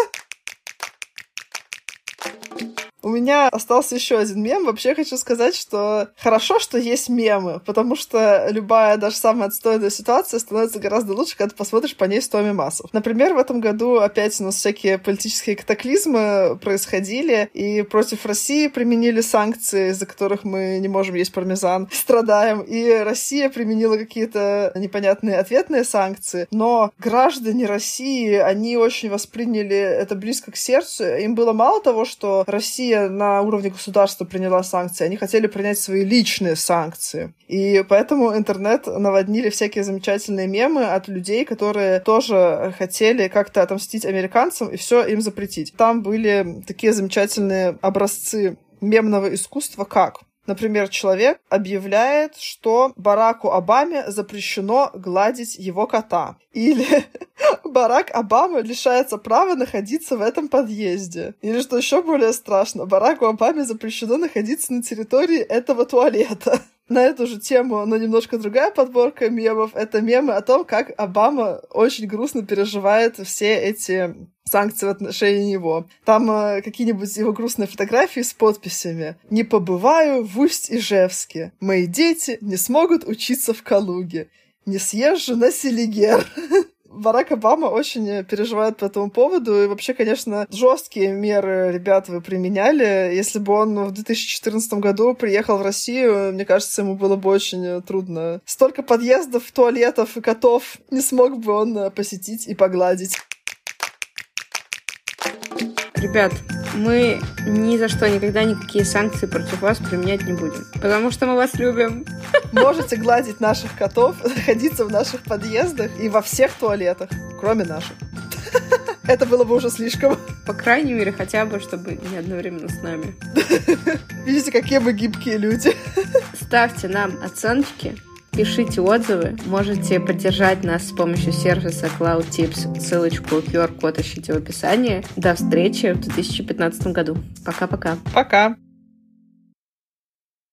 У меня остался еще один мем. Вообще хочу сказать, что хорошо, что есть мемы, потому что любая, даже самая отстойная ситуация становится гораздо лучше, когда ты посмотришь по ней 100 мемасов. Например, в этом году опять у нас всякие политические катаклизмы происходили, и против России применили санкции, из-за которых мы не можем есть пармезан, страдаем, и Россия применила какие-то непонятные ответные санкции, но граждане России, они очень восприняли это близко к сердцу. Им было мало того, что Россия Россия на уровне государства приняла санкции, они хотели принять свои личные санкции. И поэтому интернет наводнили всякие замечательные мемы от людей, которые тоже хотели как-то отомстить американцам и все им запретить. Там были такие замечательные образцы мемного искусства, как Например, человек объявляет, что Бараку Обаме запрещено гладить его кота. Или Барак Обама лишается права находиться в этом подъезде. Или, что еще более страшно, Бараку Обаме запрещено находиться на территории этого туалета. На эту же тему, но немножко другая подборка мемов. Это мемы о том, как Обама очень грустно переживает все эти санкции в отношении него. Там э, какие-нибудь его грустные фотографии с подписями. «Не побываю в Усть-Ижевске. Мои дети не смогут учиться в Калуге. Не съезжу на Селигер». Барак Обама очень переживает по этому поводу. И вообще, конечно, жесткие меры, ребята, вы применяли. Если бы он в 2014 году приехал в Россию, мне кажется, ему было бы очень трудно. Столько подъездов, туалетов и котов не смог бы он посетить и погладить. Ребят, мы ни за что никогда никакие санкции против вас применять не будем. Потому что мы вас любим. Можете гладить наших котов, находиться в наших подъездах и во всех туалетах, кроме наших. Это было бы уже слишком. По крайней мере, хотя бы, чтобы не одновременно с нами. Видите, какие мы гибкие люди. Ставьте нам оценки, Пишите отзывы, можете поддержать нас с помощью сервиса Cloud Tips. Ссылочку QR-код ищите в описании. До встречи в 2015 году. Пока-пока. Пока. -пока. Пока.